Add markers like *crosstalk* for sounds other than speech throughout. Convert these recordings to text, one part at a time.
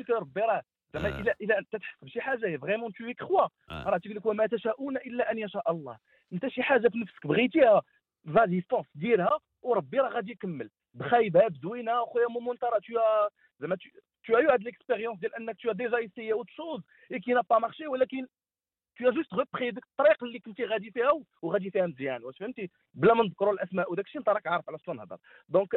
لك ربي راه زعما آه. الا إلا انت تحس بشي حاجة هي vraiment tu crois آه. راه تيقول لك وما تشاءون إلا أن يشاء الله أنت شي حاجة في نفسك بغيتيها vas-y fonce ديرها وربي راه غادي يكمل بخايبها بزوينه خويا مومو أنت راه زعما tu- tu as eu هاد l'expérience ديال أنك tu as déjà essayé autre chose et qui n'a pas marché ولكن juste repris ديك الطريق اللي كنتي غادي فيها وغادي فيها مزيان. واش فهمتي؟ بلا ما نذكروا الأسماء وداك الشيء أنت راك عارف على شنو نهضر. donc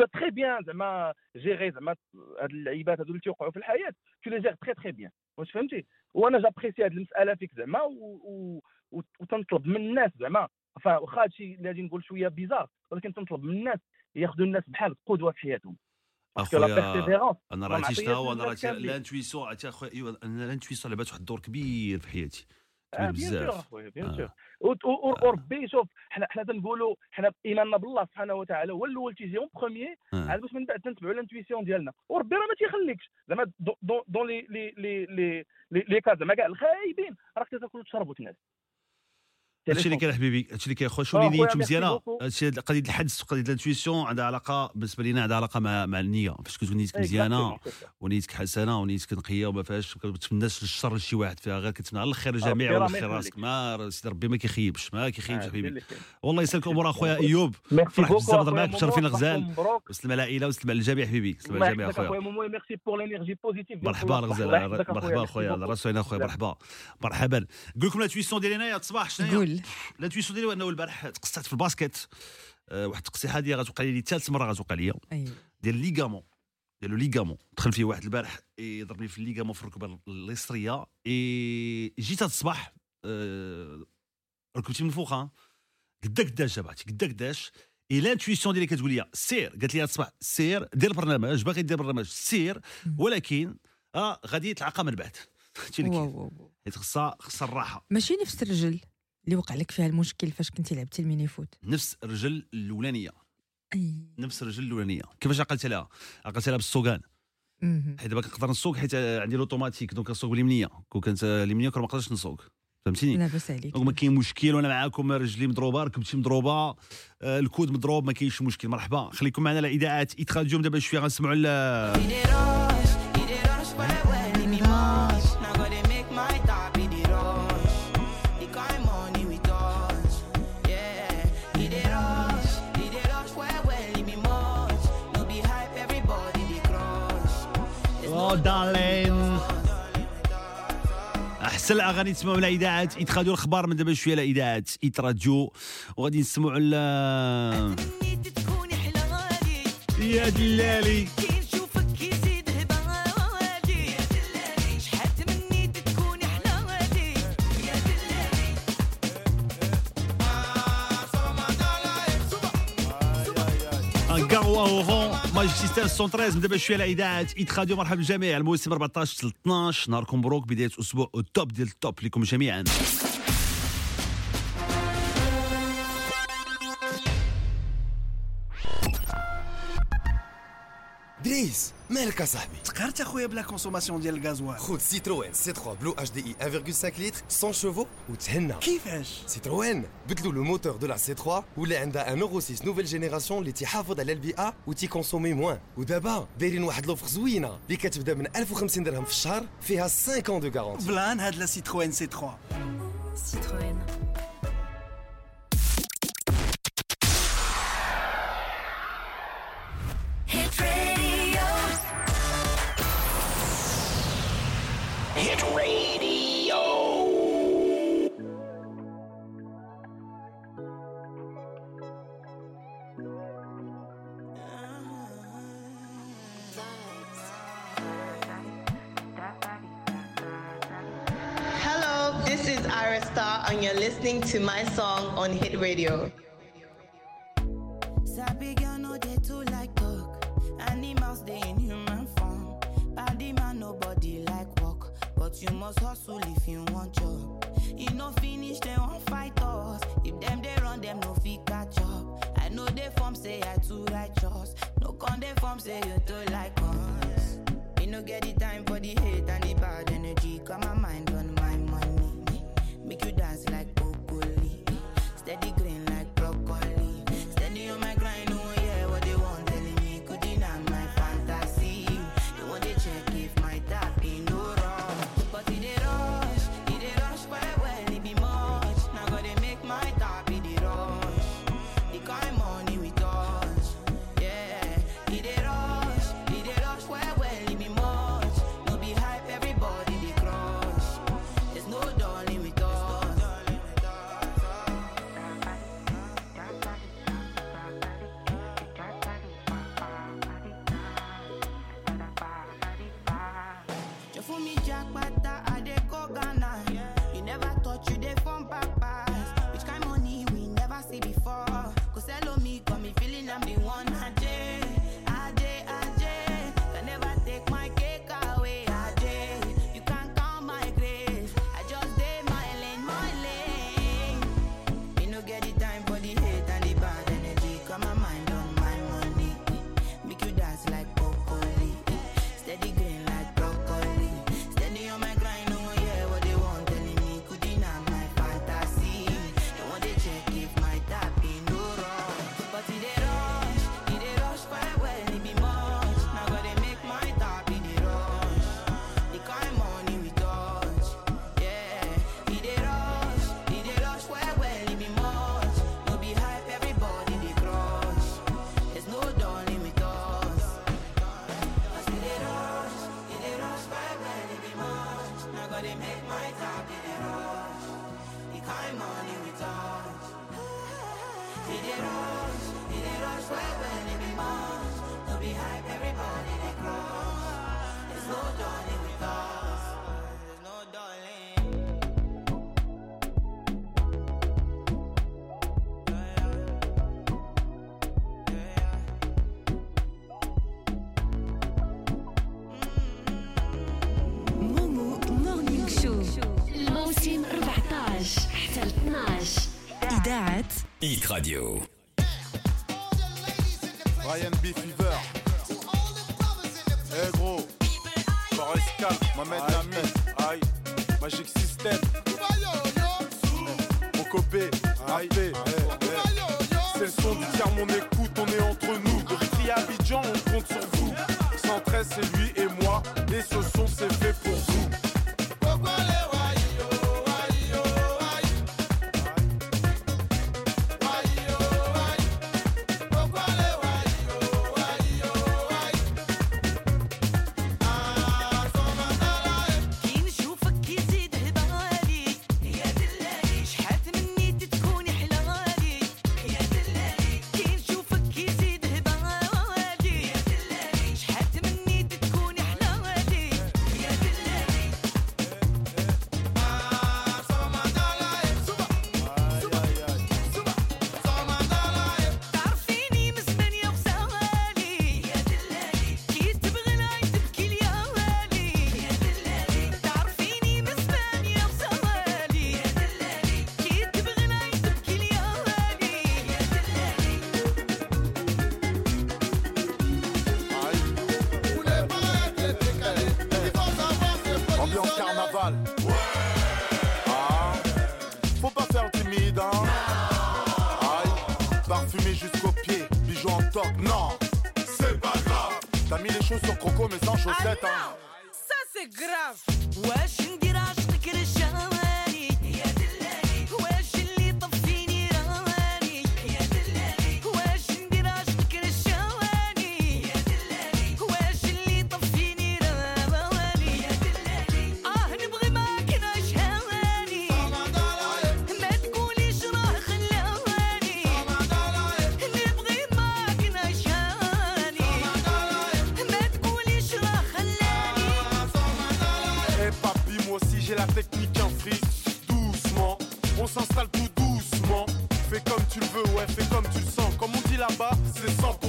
t'as très bien زعما géré زعما هاد اللعيبات هادو اللي تيوقعوا في الحياة. Tu les gères très très bien. واش فهمتي؟ وأنا j'apprécie هاد المسألة فيك زعما وتنطلب من الناس زعما. واخا هادشي اللي غادي نقول شوية bizarre ولكن تنطلب من الناس ياخذوا الناس بحال قدوة في حياتهم. أخويا أنا راه عرفتي معطياش شنو هو أنا للناس راه. l'intuition عرفتي أخويا أيوا أنا l'intuition لعبات واحد الدور كبير في حياتي sûr بزاف آه. سور و- وربي شوف حنا حنا تنقولوا حنا ايماننا بالله سبحانه وتعالى هو الأول تيجي en premier آه. عاد باش من بعد تنتبعوا ال intuition ديالنا وربي راه ما تيخليكش زعما دون لي لي لي لي لي كاز زعما كاع الخايبين راك تاكل وتشرب وتنعس هادشي اللي كاين حبيبي هادشي اللي كاين. خويا شو اللي خويا، نيته مزيانه. هادشي قضية الحدس وقضيه ال intuition عندها علاقة بالنسبة لينا عندها علاقة مع مع النية. فاش كتكون نيتك مزيانة ونيتك حسنة ونيتك نقية وما فيهاش ما كتمناش الشر لشي واحد فيها. غير كتمنى على الخير للجميع ربي راه ولا ما خير راسك. ما سيدي ربي ما كيخيبش ما كيخيبش حبيبي. والله يسلك الأمور أخويا أيوب. beaucoup بزاف نهضر معاك وشرفين مومو، الغزال. وسلم على العائلة وسلم على الجميع حبيبي. سلم على الجميع أخويا. أخويا مومو merci pour l'énergie positive مرحبا الغزال. مرحبا أخويا. على راسو هنا أخويا. مرحبا. مرحبا. نقول لكم ال intuition ديالي هنايا الصباح شنو قول ال intuition ديالي هو انه البارح تقصعت في ال basket آه، واحد التقصيحة هذه غتوقع لي ثالث مرة غتوقع لي ديال ال ligament. ديال ال ligament دخل فيه واحد البارح يضربني في ال ligament في الركبه اليسريه إي جيت هذا الصباح آه، ركبتي من فوق قدا قداش جاباتي قدا قداش et l'intuition ديالي كتقول لي سير. قالت لي هذا الصباح سير. دير برنامج باغي دير برنامج سير. ولكن آه غادي يتلعقى من بعد. *laughs* حيت خصها خصها الراحة. ماشي نفس الرجل. اللي وقع لك فيها المشكل فاش كنتي لعبتي ال mini-foot نفس الرجل الأولانية. أي. نفس الرجل الأولانية. كيفاش عقلت لها؟ عقلت لها بالسوقان. حيت دابا كنقدر نسوق حيت عندي l'automatique donc كنسوق باليمنيه كون كانت اليمنية كون ما نقدرش نسوق. فهمتيني؟ لاباس عليك. donc ما كاين مشكل وأنا معاكم رجلي مضروبة ركبتي مضروبة آه، ال coude مضروب ما كاينش مشكل. مرحبا. خليكم معنا على اذاعات Hit Radio دابا شوية غنسمعوا احسن الاغاني تسمعوا على اذاعات Hit Radio الأخبار من دابا شوية على اذاعات Hit Radio وغادي نسمعوا غادي يا دلالي. Gaou à Oran Magic System 113 من دابا شوية على اذاعات Hit Radio مرحبا بالجميع الموسم 14 ل 12 نهاركم مبروك. بداية أسبوع ال top ديال ال top لكم جميعا. دريس مالك صاحبي تقهرت اخويا ب la consommation ديال الغازوال خذ سيتروين سي 3 بلو اتش دي اي 1.5 لتر 100 chevaux وتهنى كيفاش سيتروين بدلوا le moteur de la C3 ولا عندها un Euro 6 nouvelle génération اللي تيحافظ على البيئه وتي consommer moins ودابا دايرين واحد l'offre زوينه اللي كتبدا من 1050 درهم في الشهر فيها 5 ans de garantie plan هاد la Citroën C3 Citroën. To my song on Hit Radio. Sabi girl no dey too like talk. Animals dey in human form. Body man nobody like work, but you must hustle if you want job. You no finish they won't fight us. If them they run them no fit catch up. I know they form say I too righteous. No con they form say you too like us. Me no get the time for the hate and the bad energy. Mind on Hit Radio. Ryan B. Fever. Eh hey gros. Forest Camp, Mohamed Lamy. Aïe. Magic System. Mokobé. Aïe. C'est le son du tiers, on écoute, on est entre nous. Gris Abidjan, on compte sur vous. 113, c'est lui et moi. Et ce son, c'est Fais comme tu le veux, ouais, fais comme tu sens. Comme on dit là-bas, c'est 100%.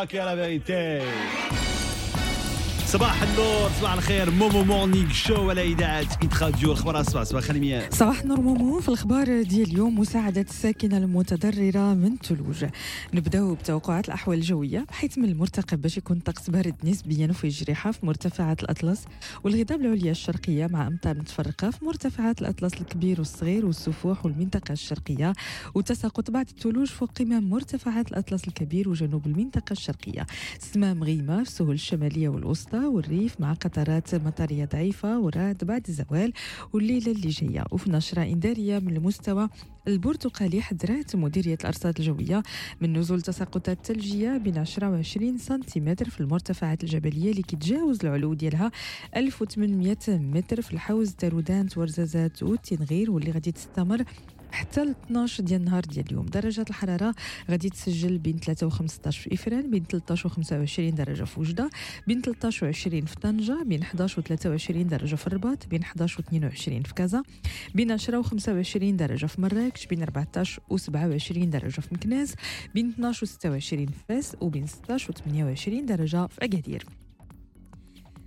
miracle et à la vérité. صباح النور صباح الخير. Momo Morning Show على إذاعة Hit Radio الاخبار الصباح صباح خليمية صباح النور مومو. في الأخبار ديال اليوم مساعدة الساكنة المتضررة من ثلوج نبداو بتوقعات الأحوال الجوية. بحيث من المرتقب باش يكون طقس بارد نسبيا وفيه جريحة في مرتفعات الأطلس والهضاب العليا الشرقية مع امطار متفرقة في مرتفعات الأطلس الكبير والصغير والسفوح والمنطقة الشرقية وتساقط بعض الثلوج فوق قمم مرتفعات الأطلس الكبير وجنوب المنطقة الشرقية. سمام غيمة في السهول الشمالية والوسطى والريف مع قطرات مطرية ضعيفة ورعد بعد الزوال والليلة اللي جاية. وفي نشرة انذاريه من المستوى البرتقالي حذرت مديرية الأرصاد الجوية من نزول تساقطات ثلجية بين 10 و 20 سنتيمتر في المرتفعات الجبلية اللي كتجاوز العلو ديالها 1800 متر في الحوز تارودانت ورزازات والتنغير واللي غادي تستمر حتى ل 12 ديال النهار ديال اليوم. درجات الحرارة غادي تسجل بين 3 و 15 في إفران بين 13 و 25 درجة في وجدة بين 13 و 20 في طنجة بين 11 و 23 درجة في الرباط بين 11 و 22 في كازا بين 10 و 25 درجة في مراكش بين 14 و 27 درجة في مكناس بين 12 و 26 في فاس وبين 16 و 28 درجة في أكادير.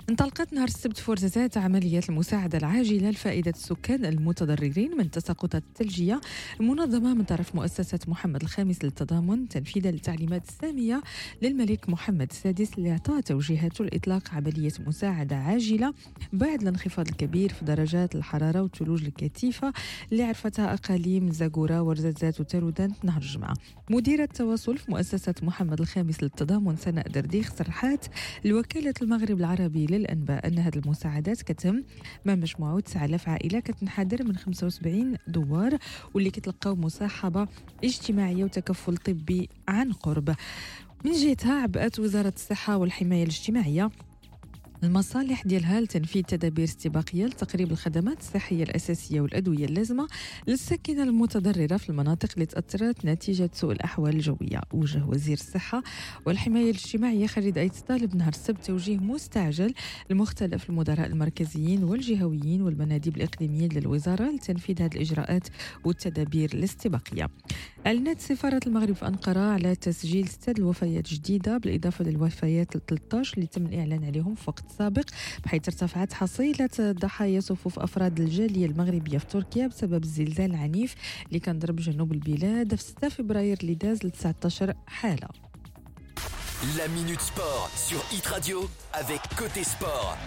انطلقت نهار السبت فرصة عمليات المساعدة العاجلة لفائدة السكان المتضررين من تساقطات الثلجية المنظمة من طرف مؤسسة محمد الخامس للتضامن تنفيذا للتعليمات السامية للملك محمد السادس اللي أعطى توجيهاته لإطلاق عملية مساعدة عاجلة بعد الانخفاض الكبير في درجات الحرارة والثلوج الكثيفة اللي عرفتها أقاليم زاغورا ورزازات وتارودانت نهار الجمعة. مديرة التواصل في مؤسسة محمد الخامس للتضامن سناء درديخ صرحات لوكالة المغرب العربي للأنباء أن هذه المساعدات كتم مع مجموعة 9000 عائلة كتنحدر من 75 دوار واللي كتلقاو مصاحبة اجتماعية وتكفل طبي عن قرب. من جهتها عبأت وزارة الصحة والحماية الاجتماعية المصالح ديالها لتنفيذ تدابير استباقية لتقريب الخدمات الصحية الأساسية والأدوية اللازمة للساكنة المتضررة في المناطق اللي تأثرت نتيجة سوء الأحوال الجوية. وجه وزير الصحة والحماية الاجتماعية خالد أيت طالب نهار السبت توجيه مستعجل لمختلف المدراء المركزيين والجهويين والمناديب الإقليمية للوزارة لتنفيذ هذه الإجراءات والتدابير الاستباقية. أعلنت سفارة المغرب في أنقرة على تسجيل ستة الوفيات جديدة بالإضافة للوفيات ال 13 اللي تم الإعلان عليهم في وقت سابق بحيث ارتفعت حصيلة ضحايا صفوف أفراد الجالية المغربية في تركيا بسبب الزلزال العنيف اللي كان ضرب جنوب البلاد في 6 فبراير اللي داز ل 19 حالة La Minute Sport sur Hit Radio avec Côté Sport.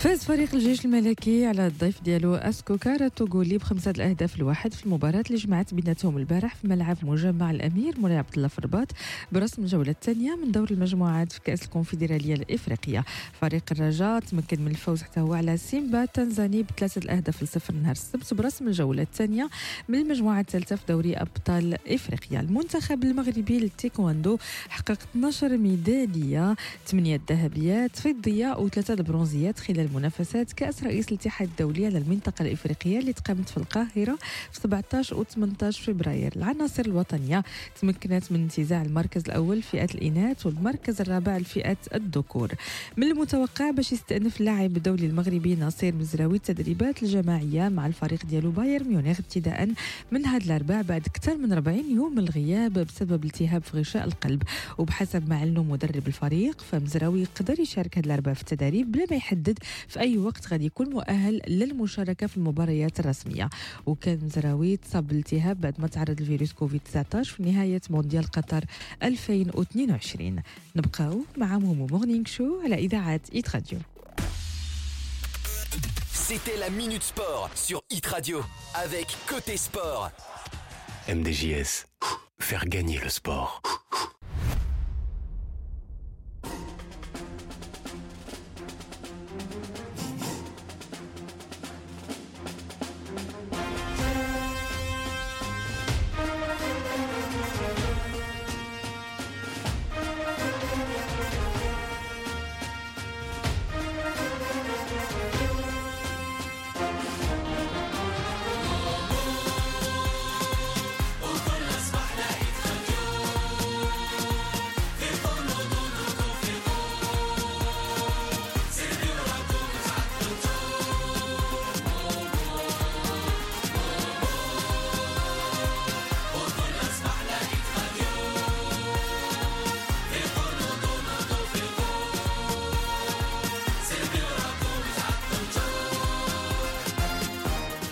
فاز فريق الجيش الملكي على الضيف ديالو أسكو كارا التوغولي بخمسه الأهداف الواحد في المباراه اللي جمعت بيناتهم البارح في ملعب مجمع الأمير مولاي عبد الله في الرباط برسم الجوله الثانية من دور المجموعات في كأس الكونفدرالية الإفريقية. فريق الرجاء تمكن من الفوز حتى هو على سيمبا التنزاني بثلاثة الأهداف لصفر نهار السبت برسم الجوله الثانية من المجموعة الثالثة في دوري أبطال إفريقيا. المنتخب المغربي للتايكواندو حقق 12 ميدالية 8 ذهبيات فضيه وثلاثة البرونزيات خلال منافسات كأس رئيس الاتحاد الدولي على المنطقة الإفريقية اللي تقامت في القاهرة في 17 و 18 فبراير. العناصر الوطنية تمكنت من انتزاع المركز الأول فئة الإناث والمركز الرابع لفئة الذكور. من المتوقع باش يستأنف اللاعب الدولي المغربي ناصير مزراوي التدريبات الجماعية مع الفريق ديالو بايرن ميونخ ابتداء من هذا الأربعاء بعد أكثر من 40 يوم الغياب بسبب التهاب في غشاء القلب. وبحسب ما علنوا مدرب الفريق فمزراوي يقدر يشارك هذا الأربعاء في التدريب بلا ما يحدد في أي وقت غادي يكون مؤهل للمشاركة في المباريات الرسمية وكان مزراوي تصاب بالالتهاب بعد ما تعرض لفيروس كوفيد 19 في نهاية مونديال قطر 2022 نبقاو مع Momo Morning Show على إذاعة Hit Radio C'était la Minute Sport sur Hit Radio avec Côté Sport. MDJS, faire gagner le sport.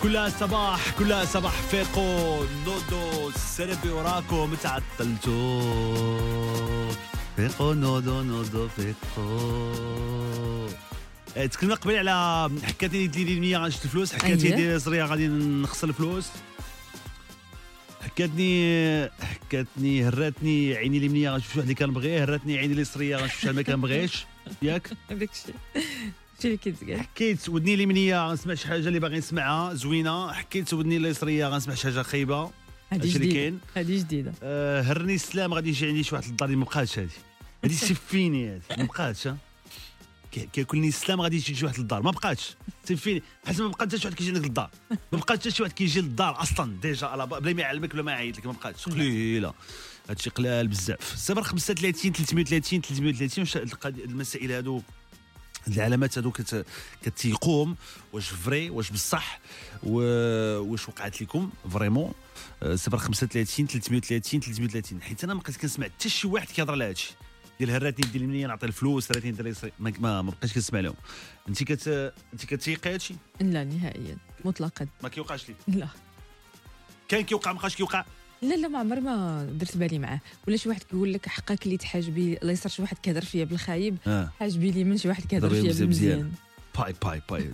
كلها صباح كلها صباح فيقو. نودو سيربي وراكم تعطلتو فيقو نودو نودو فيقو. آه، تكلمنا قبل على حكاتني يدي اليمنية غنشد الفلوس. حكاتني أييه. يدي اليسرية غادي نخسر الفلوس. حكاتني حكاتني هراتني عيني اليمنيه غنشوف واحد اللي كنبغيه هراتني عيني اليسريه غنشوف شحال ما كنبغيش ياك؟ *laughs* هذاك حكيت ودني اليمنيه غنسمع شي حاجة اللي باغي نسمعها. زوينة. حكيت ودني اليسريه غنسمع شي حاجة خايبة. اللي جديدة. كاين. هذه جديدة. آه، هرني السلام غادي يجي عندي شي واحد للدار اللي ما بقاتش هذه هذه *laughs* c'est fini هذه ما بقاتش كياكلني السلام غادي يجي شي واحد للدار. ما بقاتش c'est fini. حيت ما بقى حتى شي واحد كيجي عندك للدار. ما بقى حتى شي واحد كيجي للدار أصلا. déjà بلا ما يعلمك بلا ما يعيط لك ما بقاتش قليلة. هادشي قلال بزاف. صفر 35 330 330 واش القضية- المسائل هادو؟ العلامات هادو كت... كتيقوم واش vrai واش بصح و... واش وقعت لكم vraiment. آه، صفر 35 330 330 حيت أنا ما بقيت كنسمع حتى شي واحد كيهضر على هادشي. ديال هراتني يدي اليمنى نعطي الفلوس هراتني يدي اليسري- ما ما, ما بقيتش كنسمع لهم. انت كت انت كتيقي هادشي؟ لا نهائيا. مطلقا. ما كيوقعش لك لا. كان كيوقع ما بقاش كيوقع. لا لا ما عمر ما درت بالي معاه. ولا شي واحد كيقول لك حكك ليا حاجبي اليسر شي واحد كيهضر فيا بالخايب آه. حاجبي لي من شي واحد كيهضر فيا مزيان مزيان. بالمزيان باي باي باي.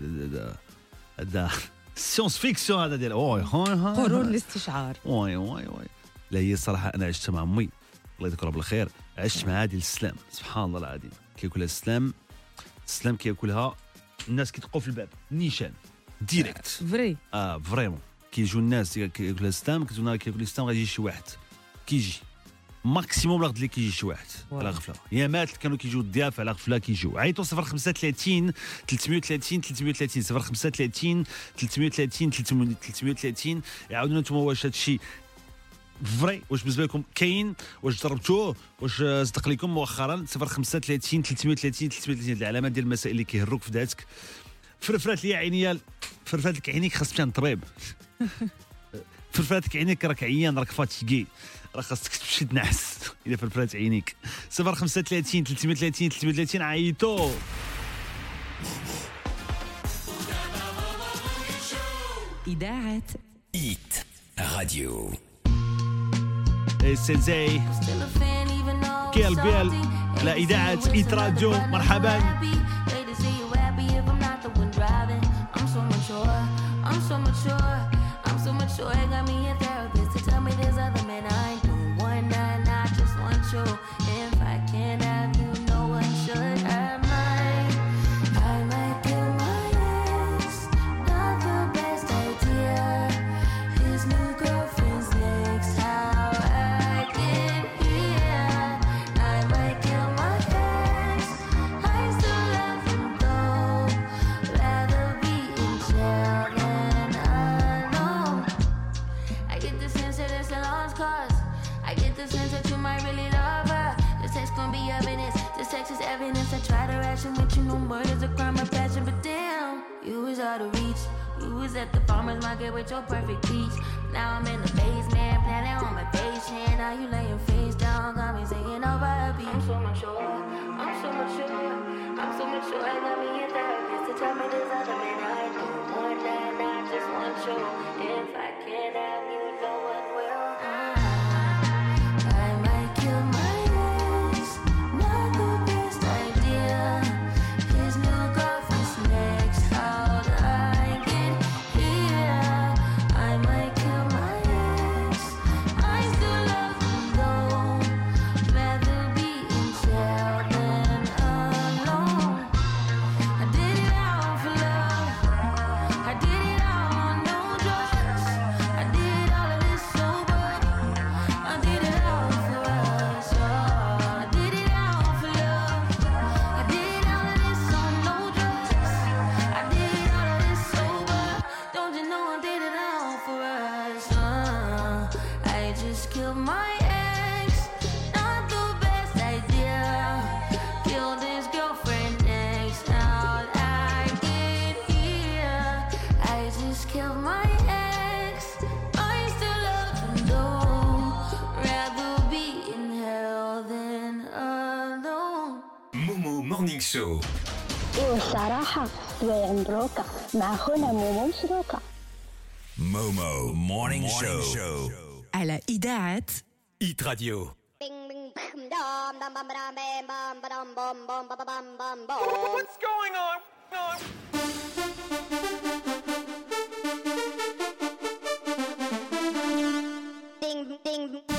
هذا- science-fiction هذا ديال اوي قرون الاستشعار. oui oui oui لا هي الصراحه أنا عشت مع أمي. الله يذكرها بالخير. عشت معها ديال السلام. سبحان الله العظيم. كياكلها السلام. السلام كياكلها الناس كيدقوا في الباب. نيشان. direct. vrai. آه vraiment. كيجيو الناس كياكلوا السلام كتقول نهار كياكل السلام غادي يجي شي واحد. كيجي. maximum لا غد اللي كيجي شي واحد. على غفلة. يامات كانوا كيجيو الضياف على غفلة كيجيو. عيطوا 035 330 330 035 330 330 يعاودوا أنتم واش هادشي vrai واش بالنسبة لكم كاين؟ واش جربتوه واش صدق لكم مؤخرا؟ 035 330 330 العلامات ديال المسائل اللي كيهروك في ذاتك. فرفرات لي عينيا فرفرات لك عينيك خاص تمشي طبيب. *laughs* فرفرات لك عينيك راك عيان راك fatigué. راه خاصك تمشي تنعس. *laughs* إلا فرفرات عينيك. 035 330 330 عيطوا إذاعة Hit Radio SZA Kill Bill على إذاعة Hit Radio مرحبا. so perfect. Momo Morning Show والصراحة شوية مبروكة مع خونا مومو مشروكة Momo Morning Show على إذاعة Hit Radio. What's going on? Break,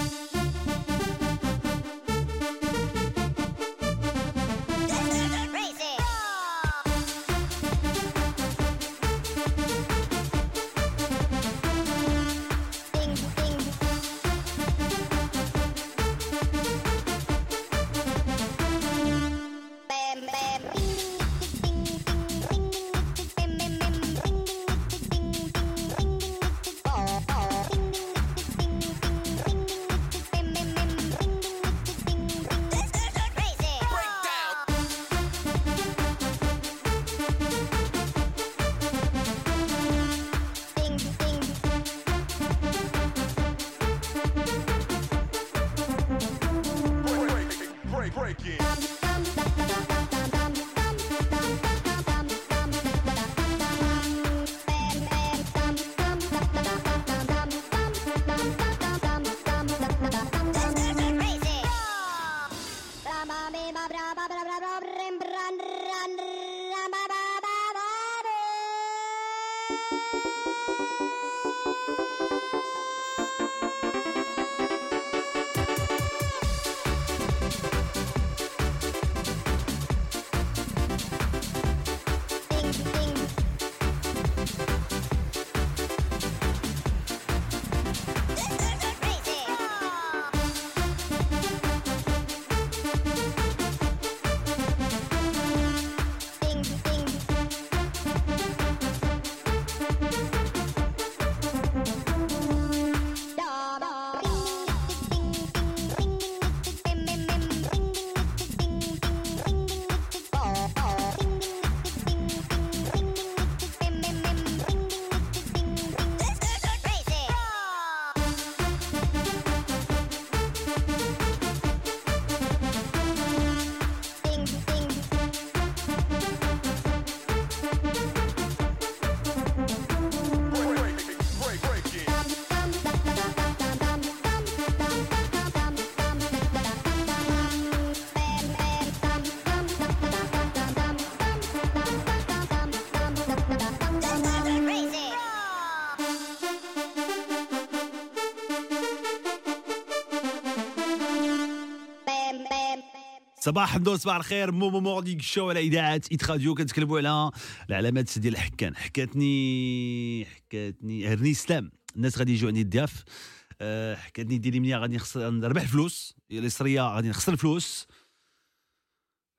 صباح النور صباح الخير. Momo Morning Show على إذاعة Hit Radio كنتكلموا على العلامات ديال الحكان. حكاتني حكاتني هرني سلام. الناس غادي يجوا عندي الضياف. أه حكاتني يدي اليمنية غادي نربح فلوس. اليسريه غادي نخسر فلوس.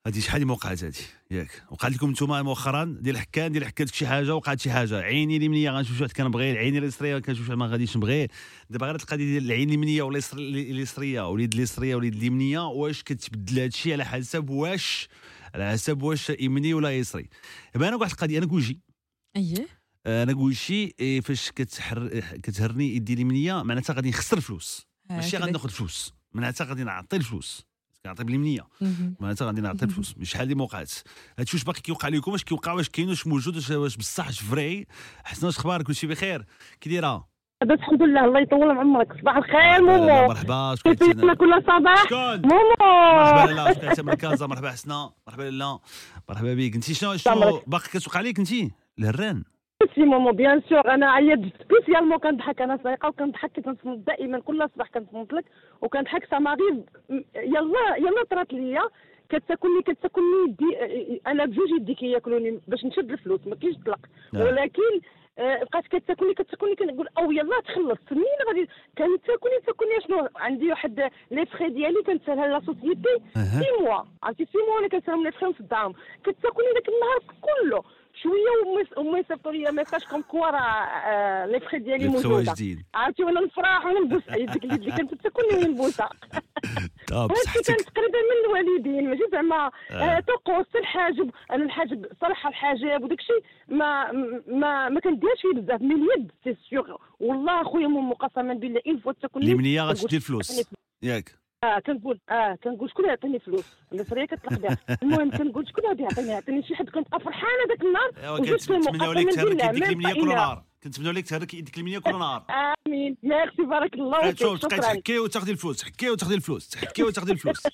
هذه شحال ما وقعت هذه ياك. وقعت لكم نتوما مؤخرا ديال الحكان ديال الحكان شي حاجة وقعت شي حاجة. عيني اليمنية غنشوف واحد كنبغي العين اليسرية كنشوف واحد ما غاديش نبغيه دابا غير القضية ديال العين اليمنية واليسر- اليسرية واليد اليسرية واليد اليمنية واش كتبدل هذا الشيء على حسب واش على حسب واش يمني ولا يسري. دابا أنا واحد القضية أنا gaucher. أييه. أنا كلشي إيه، فاش كتحر كتهرني يدي اليمنية معناتها غادي نخسر فلوس ماشي. غادي ناخذ فلوس. معناتها غادي نعطي الفلوس. كنعطي باليمنيه. معناتها غادي نعطي الفلوس. شحال اللي ما وقعت هادشي واش باقي كيوقع لكم واش كيوقع؟ واش كاين؟ واش موجود؟ واش بصح؟ واش vrai؟ حسناء واش أخبارك كلشي بخير. كي دايره لاباس الحمد لله الله يطول عمرك. صباح الخير مومو. مرحبا. شكون كيفيقنا كل صباح؟ شكون؟ مومو. مرحبا لاله شكون من كازا؟ مرحبا حسناء. مرحبا لاله مرحبا بك انت شنو شنو. باقي كتوقع عليك انت الهران *laughs* سي مومو bien sûr أنا عيط spécialement كنضحك. أنا سايقه وكنضحك كنصنت دائما. كل صباح كنصنت لك. وكنضحك ça m'arrive يلا يلا طرات ليا. كتاكلني كتاكلني يدي أنا بجوج يدي كياكلوني باش نشد الفلوس ما كاينش طلق نعم. ولكن آه، بقات كتاكلني كتاكلني كنقول أو يلا تخلص. منين غادي كانت تاكلني تاكلني شنو؟ عندي واحد les frais ديالي كنسالها la société. six mois عرفتي؟ six mois أنا كنسالهم les frais في الدار كتاكلني داك النهار كله. شوية وما- يصيفطوا لي message comme quoi راه آه، les frais ديالي موجوده. عرفتي وأنا نفرح وأنا نبوس ديك اللي كانت تاكلني ونبوسها *laughs* هادشي صحتك. كان تقريبا من الوالدين ماشي زعما آه. آه. طقوس الحاجب. أنا الحاجب صراحة الحجاب وداك الشيء ما ما ما كنديرش فيه بزاف. من اليد سي سيغ والله خويا مو قسما بالله une fois تاكلني اليمنيه غتشدي الفلوس. ياك. آه كنقول آه كنقول شكون يعطيني فلوس؟ اليسريه كتطلق بها. *laughs* المهم كنقول شكون غادي يعطيني؟ يعطيني شي حد كنت فرحانة ذاك النهار كنتمناو لك تهرك يديك اليمنيه كل نهار. كنتمنوا لك تهرك يديك اليمين كل *laughs* نهار. آمين. ميرسي بارك الله فيك شوف تبقاي تحكي وتاخذي الفلوس تحكي وتاخذي الفلوس تحكي وتاخذي الفلوس. *laughs*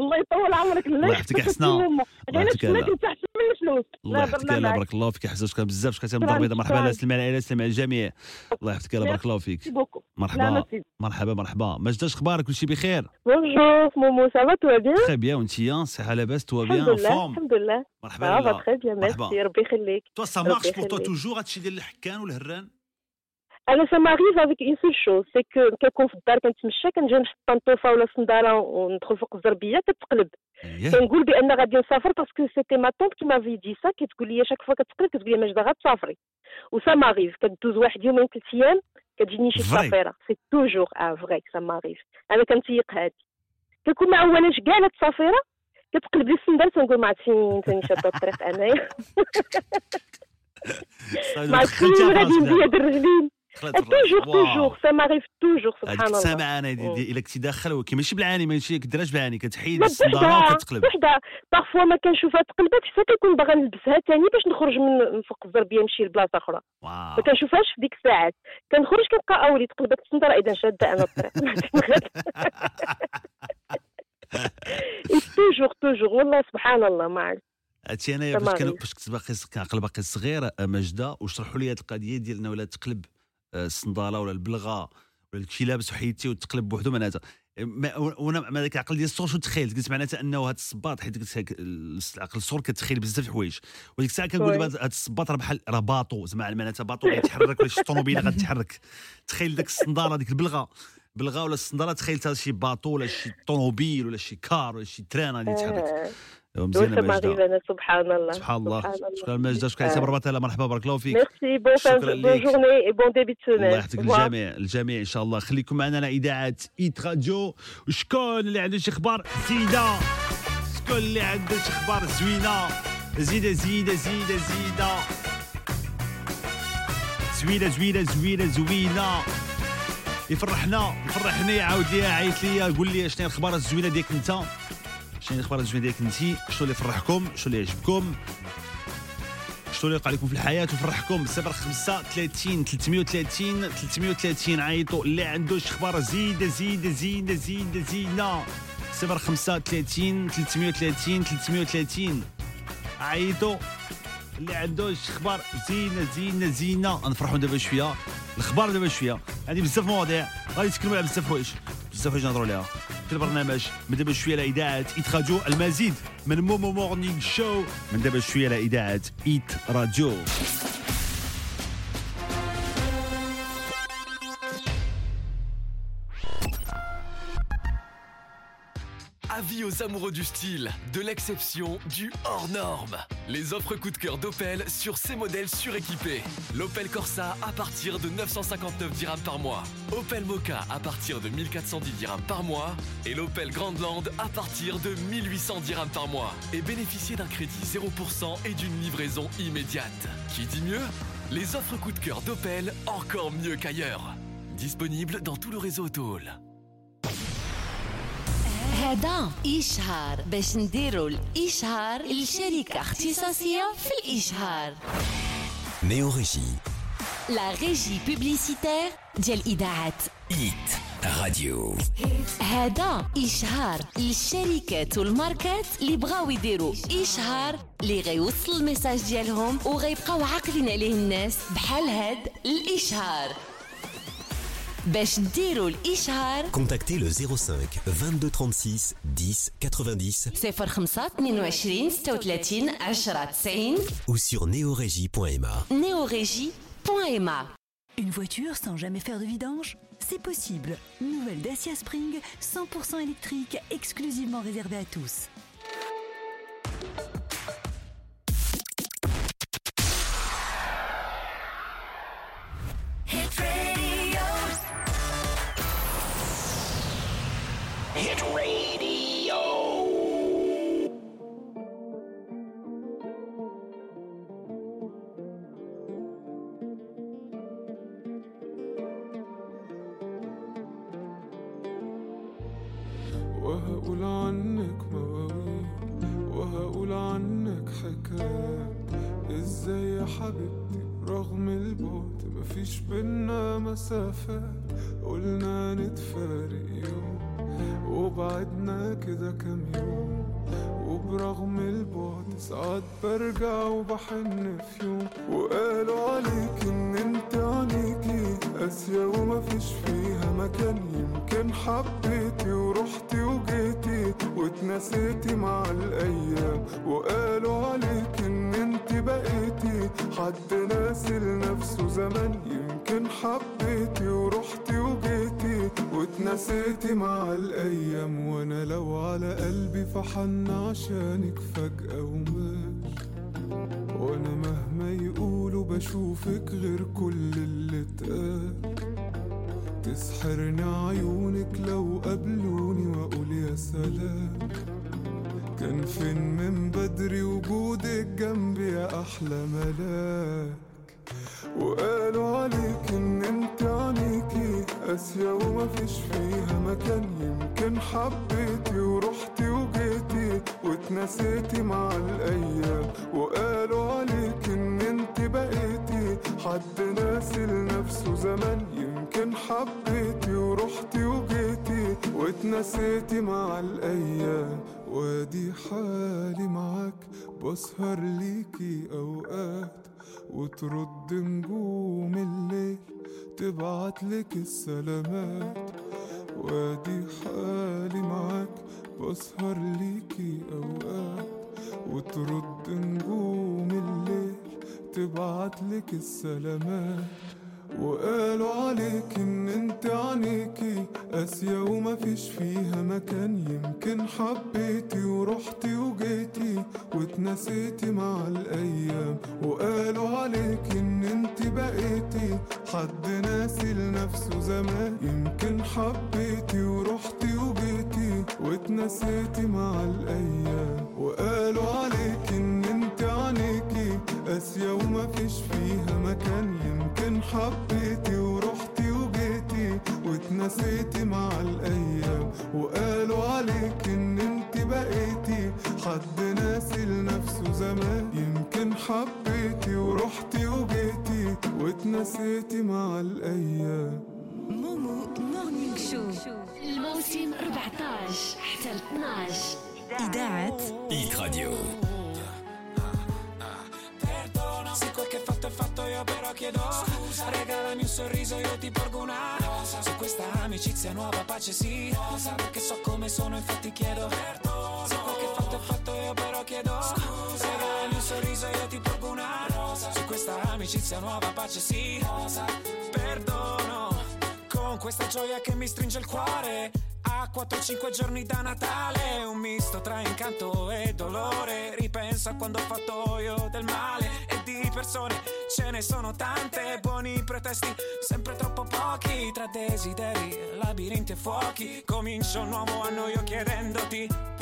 الله يطول عمرك الله يحفظك. الله غير احسن من الفلوس. الله يحفظك معك. بارك الله فيك. حسن شكرا بزاف. شكرا شكراً، مضربه مرحبا سلم على العائله سلم على الجميع الله يحفظك لا بارك الله فيك. مرحبا. مرحبا مرحبا. ماجدة أخبارك؟ كلشي بخير؟ bonjour مومو ça va tout bien très bien وأنت الصحه لاباس tout الحمد bien لله forme الحمد لله. مرحبا. très bien. merci ربي يخليك. tout ça marche pour tout. toujours هادشي ديال الحكان والهران؟ أنا ça m'arrive avec une seule chose c'est que كنكون في الدار كنتمشى كنجي نحط بانطوفه ولا صنداله وندخل فوق الزربيه كتقلب. كنقول ben غادي نسافر parce que c'était ma tante qui m'avait dit ça كتقول لي chaque fois كتقلب كتقول لي ماجده غتسافري و ça m'arrive كدوز واحد يومين ثلاث أيام كتجيني شي. سافيره c'est toujours آه vrai ça m'arrive أنا كنتيق هادي كنكون ما عواناش كاع السافيره كتقلب لي الصندال تنقول ما عرفتش فين شاده الطريق انايا ما عرفتش غادي نزيد الرجلين toujours toujours ça m'arrive toujours سبحان الله. السامعه أنا إلا كنتي داخل ولكن ماشي بالعاني ماشي كديرهاش بالعاني كتحيد بوحدها وكتقلب. بوحدها. parfois ما كنشوفها تقلبات حتى كنكون باغا نلبسها تاني باش نخرج من فوق الزربية نمشي لبلاصة أخرى. ما كنشوفهاش في ديك الساعات. كنخرج كنلقى أولي تقلبات السندره إذا شادة أنا الطريق. *laughs* *laughs* توجور توجور والله سبحان الله ما عرفت هادشي أنايا فاش فاش كنت باقي كنعقل باقي صغير آه، ماجدة وشرحوا لي هاد القضية ديال إنه ولا تقلب. الصندالة ولا البلغة ولا داكشي لابس وحيدتي وتقلب بوحدو معناتها. وأنا مع ذاك العقل ديال الصور شو تخيلت قلت معناتها أنه هاد الصباط حيت قلت العقل الصور كتخيل بزاف الحوايج. وديك الساعة كنقول هاد الصباط راه بحال راه bateau زعما معناتها bateau غيتحرك ولا شي طوموبيله غتحرك. تخيل داك الصنداله ديك البلغة. بلغة ولا الصنداله تخيلتها شي bateau ولا شي طوموبيل ولا شي car ولا شي train غادي يتحرك آه. مزيانه ماجده سبحان الله. سبحان الله. شكرا ماجده شكرا بربات الله مرحبا بارك الله فيك. merci bon شكراً bonne. journée bon début الله يحفظك الجميع الجميع إن شاء الله. خليكم معنا على اذاعه Hit Radio وشكون اللي عنده شي إخبار زينة؟ شكون اللي عنده شي إخبار زوينة؟ زيده زيده زيده زيده زوينة زوينة زوينة زوينة. يفرحنا يفرحني يعاود لي عيط لي قول لي شنو الإخبار الزوينة ديالك أنت؟ شنو الاخبار الزوينه ديالك انت شنو اللي يفرحكم شنو اللي يعجبكم شنو اللي وقع لكم في الحياة وفرحكم. 05 30 330 330 عيطوا. اللي عنده شي إخبار. زيدة زيدة زيدة زيدة زيدة. 05 30 330 330 عيطوا. اللي عنده شي إخبار. زينه زينه زينه نفرحوا دابا شوية. الإخبار دابا شوية. عندي بزاف مواضيع. غادي نتكلموا على بزاف حوايج. بزاف حوايج نهضروا عليها. في البرنامج من دابا شوية على اذاعه Hit Radio المزيد من Momo Morning Show من دابا شوية على اذاعه Hit Radio. Aux amoureux du style, de l'exception, du hors norme. Les offres coup de cœur d'Opel sur ces modèles suréquipés. L'Opel Corsa à partir de 959 dirhams par mois. Opel Mocha à partir de 1410 dirhams par mois. Et l'Opel Grandland à partir de 1800 dirhams par mois. Et bénéficiez d'un crédit 0% et d'une livraison immédiate. Qui dit mieux? Les offres coup de cœur d'Opel encore mieux qu'ailleurs. Disponible dans tout le réseau Autol. هذا إشهار باش نديروا الإشهار لشركة اختصاصية في الإشهار Néo Régie. la régie publicitaire ديال إذاعة Hit Radio. هذا إشهار للشركات والماركات اللي بغاو يديروا إشهار اللي غيوصل ال message ديالهم وغيبقاو عاقلين عليه الناس بحال هاد الإشهار باش ديروا الإشهار Contactez le 05 22 36 10 90 صفر خمسة 22 36 10 90 ou sur neorégie.ma. neorégie.ma Une voiture sans jamais faire de vidange C'est possible. Nouvelle Dacia Spring, 100% électrique, exclusivement réservée à tous. واتنسيتي مع الأيام وقالوا عليك إن أنت بقيتي. حد ناسي لنفسه زمان يمكن حبيتي ورحتي وجيتي. واتنسيتي مع الأيام وادي حالي معاك بسهر ليكي أوقات. وترد نجوم الليل تبعتلك السلامات. وادي حالي معاك بسهر ليكي أوقات وترد نجوم الليل تبعتلك السلامات وقالوا عليك إن أنت عينيكي قاسية ومفيش فيها مكان. يمكن حبيتي ورحتي وجيتي واتنسيتي مع الأيام. وقالوا عليك إن أنت بقيتي حد ناسي لنفسه زمان. يمكن حبيتي ورحتي واتنسيتي مع الأيام وقالوا عليك إن أنت عينيكي قاسية ومفيش فيها مكان. يمكن حبيتي ورحتي وجيتي واتنسيتي مع الأيام وقالوا عليك إن أنت بقيتي حد ناسي لنفسه زمان. يمكن حبيتي ورحتي وجيتي واتنسيتي مع الأيام. مومو مورنينغ شو الموسم 14 حتى 12 إذاعة Hit Radio. Perdono Se quel che fatto è fatto io però chiedo Scusa Regalami un sorriso io ti porgo una rosa Su questa amicizia nuova pace sì rosa Perché so come sono infatti chiedo Perdono Se quel che fatto è fatto io però chiedo Scusa Regalami un sorriso io ti porgo una rosa Su questa amicizia nuova pace sì rosa Perdono Con questa gioia che mi stringe il cuore. A 4-5 giorni da Natale Un misto tra incanto e dolore. Ripenso a quando ho fatto io del male E di persone ce ne sono tante. Buoni pretesti, sempre troppo pochi. Tra desideri, labirinti e fuochi Comincio un nuovo anno io chiedendoti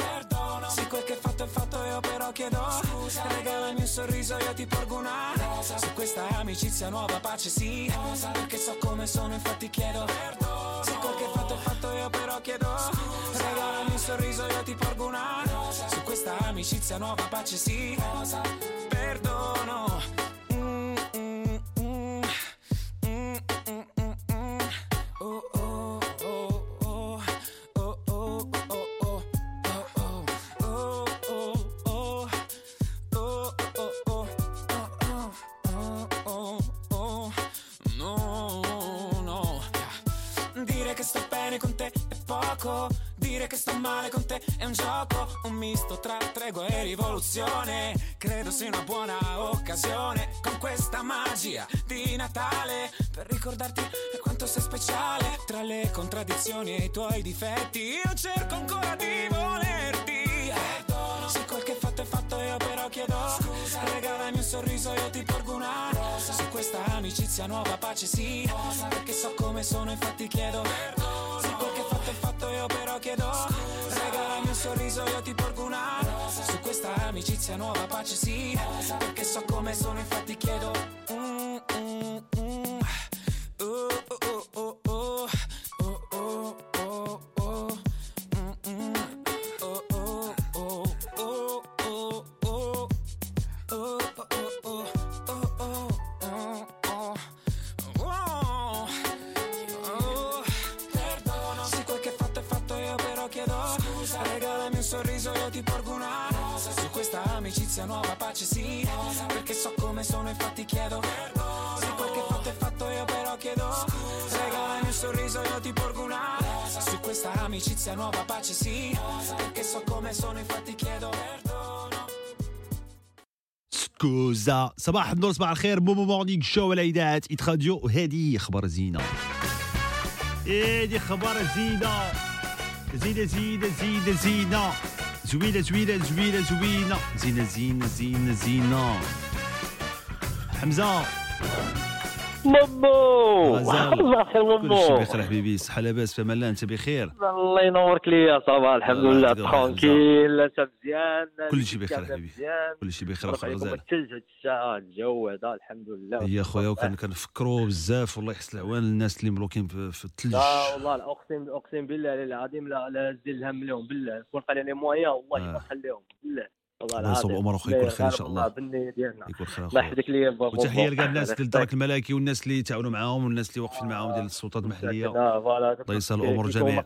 Se quel che fatto è fatto io però chiedo Scusa Regalami un sorriso io ti porgo una rosa. Su questa amicizia nuova pace sì rosa. Perché so come sono infatti chiedo Perdono. Se quel che fatto è fatto io però chiedo Scusa. Regalami un sorriso io ti porgo una rosa. Su questa amicizia nuova pace sì rosa. Perdono. Mm, mm, mm. Mm, mm, mm, mm. Oh, oh, oh, è poco Dire che sto male con te è un gioco. Un misto tra tregua e rivoluzione. Credo sia una buona occasione Con questa magia di Natale Per ricordarti quanto sei speciale Tra le contraddizioni e i tuoi difetti. Io cerco ancora di volerti. Perdono. Se quel che fatto è fatto io però chiedo Scusa. Regalami un sorriso io ti porgo una rosa. Su questa amicizia nuova pace sì. Rosa. Perché so come sono infatti chiedo Perdono. Se quel che io però chiedo Regalami un sorriso io ti porgo una rosa Su questa amicizia nuova pace sì rosa Perché so come sono infatti chiedo Mm, mm, mm. Oh, amicizia, nuova pace, sì Perché so come sono, infatti chiedo Se quel che fatto è fatto io però chiedo Regalami un sorriso, io ti porgo una Su questa amicizia, nuova pace, sì Perché so come sono, infatti chiedo perdono سكوزا صباح النور صباح الخير مومو مورنينغ شو اذاعه ايت راديو وهذه خبر زينه هذه خبر زينه زينه زينه زينه زينه زوينه زوينه زوينه زوينه زينه زينه زينه زينه حمزه غزال. الله خير كل شيء مومو بخير حبيبي صحة لاباس في أمان الله أنت بخير. الله ينورك لي يا صباح الحمد لله. tranquille انت مزيان كل شيء بخير حبيبي. مزيان كل شيء بخير اخويا غزال. الثلج هاد الساعة الجو هذا الحمد لله. هي خويا وكان كنفكروا بزاف والله يحسن العوان الناس اللي مبلوكين في الثلج. لا والله لا اقسم أقسم بالله العظيم لا لا الهم لهم بالله. كون قال لي مويا والله آه. ما نخليهم بالله. والله الله يصوب امور اخويا يكون خير إن شاء الله. ديالنا يكون خير الله يحفظك لي بابا وتحية لكاع الناس ديال الدرك الملكي والناس اللي تعاونوا معاهم والناس اللي واقفين معاهم ديال السلطات المحلية. الله يسهل الأمور جميعا.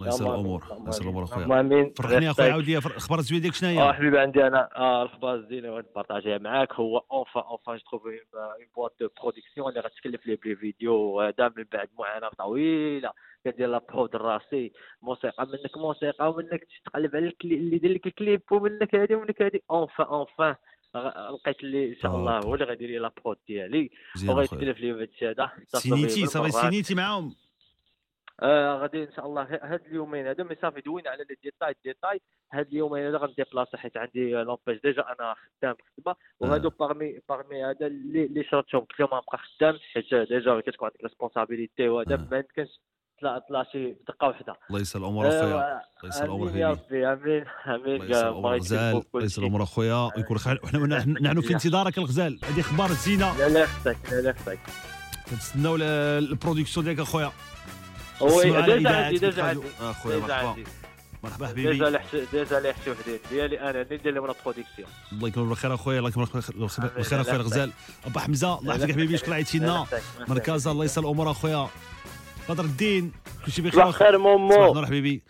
الله يسهل الأمور الله يسهل الأمور أخويا. فرحني أخويا عاود لي الاخبار الزوينه ديالك شنو آه هي؟ حبيبي عندي أنا آه الأخبار الزينة اللي نبارطاجيها معاك. هو enfin enfin je trouve une boîte de production اللي غتكلف لي ب les vidéos هذا من بعد معاناه طويله كدير la prod راسي موسيقى منك موسيقى ومنك تقلب على اللي يدير لك الكليب ومنك هذه ومنك هذه enfin enfin لقيت اللي ان شاء الله هو اللي غيدير لي la prod ديالي. وغيتكلف لي هذا الشيء هذا سينيتي صافي سينيتي معاهم آه غادي إن شاء الله هاد اليومين هذا mais صافي دوينا على لي ديتاي ديتاي. هاد اليومين هذا غنديبلاصي حيت عندي l'embauche déjà أنا خدام خدمة وهادو parmi parmi هذا اللي اللي شرطتهم قلت لهم غنبقى خدام حيت déjà كتكون عندك responsabilité وهذا ما يمكنش تطلع تطلع شي بدقة واحدة الله يسهل الأمور اخويا ايوا، الله يسهل الأمور يا ربي آمين آمين. الله يسهل الأمور غزال الله يسهل الأمور أخويا. ويكون خير وحنا نحن في انتظارك الغزال. هذه أخبار الزينه لا لا يخصك لا لا يخصك كنتسناو ال- ال production ديالك أخويا. déjà إذاعة عندي راديو. عندي آه، اخويا مرحبا. مرحبا حبيبي. لحت déjà لحت وحدين ديالي أنا اللي ندير لهم la production الله يكمل بالخير اخويا الله يكمل بالخير اخويا الغزال. ابا حمزة الله يحفظك حبيبي شكرا عيطتينا مركز الله يسهل الأمور أخويا. بدر الدين كلشي بخير. الخير مومو. النور حبيبي.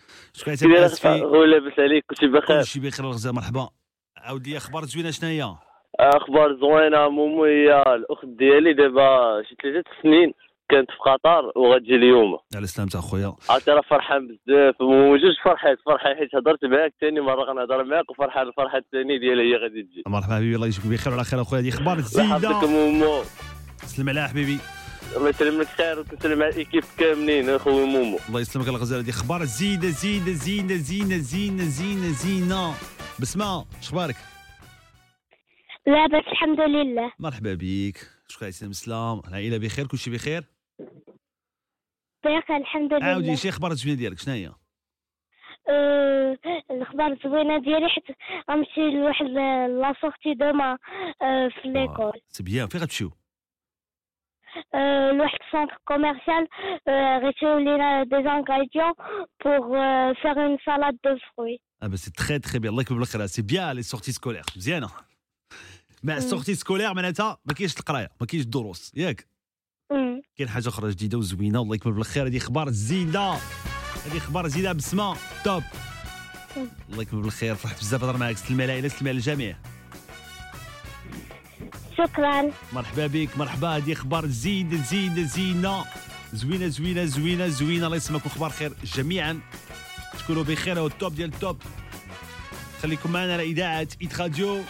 كي داير عيطينا أسفي. هو لاباس عليك كلشي بخير. كلشي بخير الغزال مرحبا. عاود لي أخبار زوينة شنو هي أخبار زوينة مومو هي الأخت ديالي دابا شي ثلاثة سنين. كانت في قطر وغتجي اليوم. على سلامتك اخويا عرفتي راه فرحان بزاف وجوج فرحات فرحة حيت هضرت معاك ثاني مرة غنهضر معاك وفرحة الفرحة الثانية ديالها هي غادي تجي. مرحبا حبيبي الله يجزيك بخير وعلى خير أخويا. هذه أخبار زينة. مومو سلم عليها حبيبي. الله يسلمك خير وتسلم على الايكيب كاملين أخويا مومو الله يسلمك الغزال هذه أخبار زينة زينة زينة زينة زينة زينة زينة. بسمة شخبارك؟ لاباس الحمد لله. مرحبا بك. شكرا عيسى مسلام العائلة بخير كلشي بخير؟ بخير الحمد لله. عاودي شي أخبار زوينه ديالك شنو هي أه الأخبار الزوينة ديالي حيت غنمشي لواحد la sortie demain أه في l'école. c'est bien. فين غتمشيو؟ أه لواحد centre commercial أه غيشريو لينا des ingrédients pour faire une salade de fruits آه بس c'est très très bien الله يكمل بالخير c'est bien les sorties scolaires مزيانه مع ال sorties scolaires معناتها ما كاينش القرايه ما كاينش الدروس ياك كاين حاجة أخرى جديدة وزوينة. الله يكمل بالخير. هذه أخبار زينة. هذه أخبار زينة بسمه top. الله يكمل بالخير. فرحت بزاف نهضر معاك. سلمي على العائله سلمي على الجميع شكرا. مرحبا بك. مرحبا. هذه أخبار زينة زينة زينة. زوينة زوينة زوينة زوينة. الله يسمعكم أخبار خير جميعا. تكونوا بخير. وال top ديال ال top. خليكم معنا على إذاعة Hit Radio.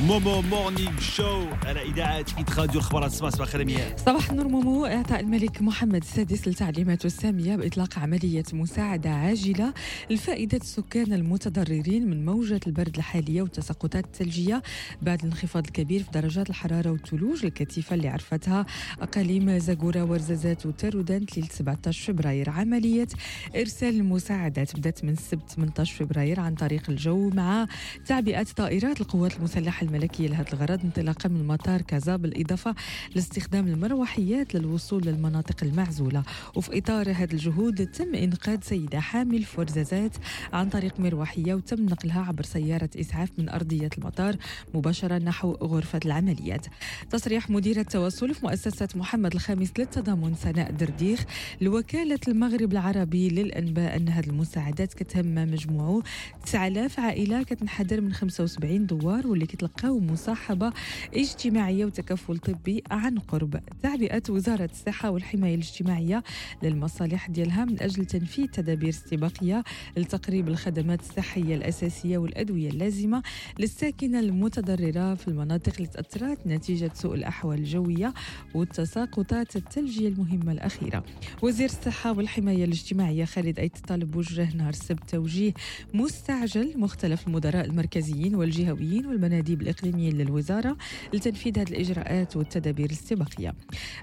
Momo Morning Show على إذاعة Hit Radio الاخبار تسمع صباح الخير مياه صباح النور مومو اعطى الملك محمد السادس لتعليماته السامية بإطلاق عملية مساعدة عاجلة لفائدة السكان المتضررين من موجة البرد الحالية والتساقطات الثلجية بعد الانخفاض الكبير في درجات الحرارة والثلوج الكثيفة اللي عرفتها أقاليم زاكوره ورزازات وتارودان ليله 17 فبراير. عملية إرسال المساعدات بدات من السبت 18 فبراير عن طريق الجو مع تعبئه طائرات القوات المسلحة الملكية لهذا الغرض انطلاقا من مطار كازا بالإضافة لاستخدام المروحيات للوصول للمناطق المعزولة. وفي إطار هذه الجهود تم إنقاذ سيدة حامل فرزازات عن طريق مروحية وتم نقلها عبر سيارة إسعاف من أرضية المطار مباشرة نحو غرفة العمليات. تصريح مدير التواصل في مؤسسة محمد الخامس للتضامن سناء درديخ لوكالة المغرب العربي للأنباء أن هذه المساعدات كتهم مجموعه 9000 عائلة كتنحدر من 75 دوار واللي كيتلقاو مصاحبة اجتماعية وتكفل طبي عن قرب. تعبئة وزارة الصحة والحماية الاجتماعية للمصالح ديالها من أجل تنفيذ تدابير استباقية لتقريب الخدمات الصحية الأساسية والأدوية اللازمة للساكنة المتضررة في المناطق اللي تأثرت نتيجة سوء الأحوال الجوية والتساقطات الثلجية المهمة الأخيرة. وزير الصحة والحماية الاجتماعية خالد أيت طالب وجه نهار السبت توجيه مستعجل مختلف المدراء المركزيين والجهويين والمناديب الإقليميين للوزارة لتنفيذ هذه الإجراءات والتدابير الاستباقية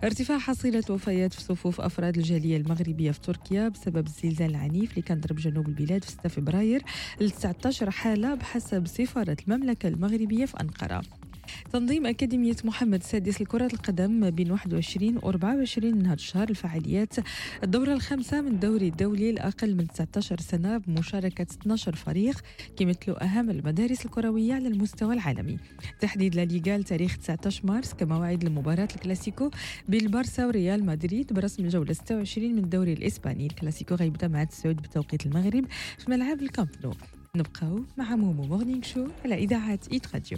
ارتفاع حصيلة الوفيات في صفوف أفراد الجالية المغربية في تركيا بسبب الزلزال العنيف اللي كان ضرب جنوب البلاد في 6 فبراير ل 19 حالة بحسب سفارة المملكة المغربية في أنقرة. تنظيم أكاديمية محمد السادس لكرة القدم ما بين 21 و 24 من هذا الشهر الفعاليات الدورة الخامسة من الدوري الدولي الأقل من 19 سنة بمشاركة 12 فريق كيمثلوا أهم المدارس الكروية على المستوى العالمي. تحديد لا ليغا لتاريخ 19 مارس كموعد لمباراة الكلاسيكو بين البارسا وريال مدريد برسم الجولة 26 من الدوري الإسباني. الكلاسيكو غيبدأ مع التسعود بتوقيت المغرب في ملعب الكامب نو. نبقاو مع Momo Morning Show على إذاعة Hit Radio.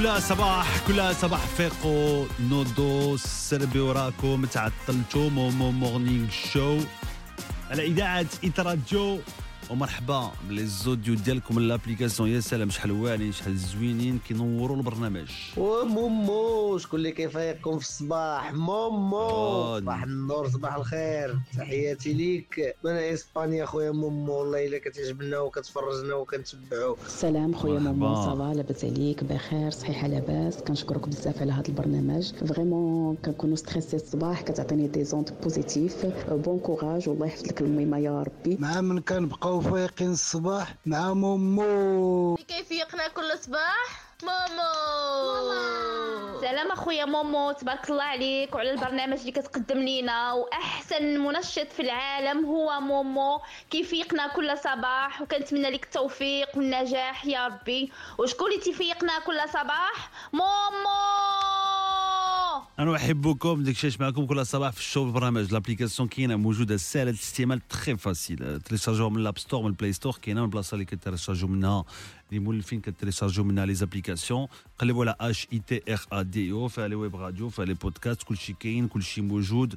كل صباح كل صباح فيقوا نوضوا سربيو راكم تعطلتوا Momo Morning Show على إذاعة Hit Radio. ومرحبا ب les audios ديالكم l'application يا سلام شحال واعرين شحال زوينين كينوروا البرنامج. ومومو شكون اللي كيفيقكم في الصباح؟ مومو آه، صباح النور صباح الخير تحياتي ليك. من إسبانيا خويا مومو والله إلا كتعجبنا وكتفرجنا وكنتبعوك السلام خويا مرحبا. مومو ça va لاباس عليك بخير صحيحه لاباس كنشكرك بزاف على هذا البرنامج. vraiment كنكونوا stressés الصباح كتعطيني des ondes positives bon courage والله يحفظ لك الميمه يا ربي. مع من كنبقاو فايقين الصباح مع مومو كيف يقنا كل صباح؟ مومو سلام أخويا مومو تبارك الله عليك وعلى البرنامج اللي كتقدم لينا وأحسن منشط في العالم هو مومو كيفيقنا كل صباح؟ وكنتمنى لك التوفيق والنجاح يا ربي. وشكون اللي تيفيقنا كل صباح؟ مومو أنا احبكم ديك الشيء معكم كل صباح في ال show البرنامج l'application كاينة موجودة سهلة الاستعمال très facile تريشارجوها من ال App Store من ال Play Store كاينة من البلاصه اللي كتريشارجو منها. اللي مولفين كتريشارجو منها les applications قلبوا على H I T R A D I O فيها les web radios فيها les podcasts كلشي كاين كلشي موجود.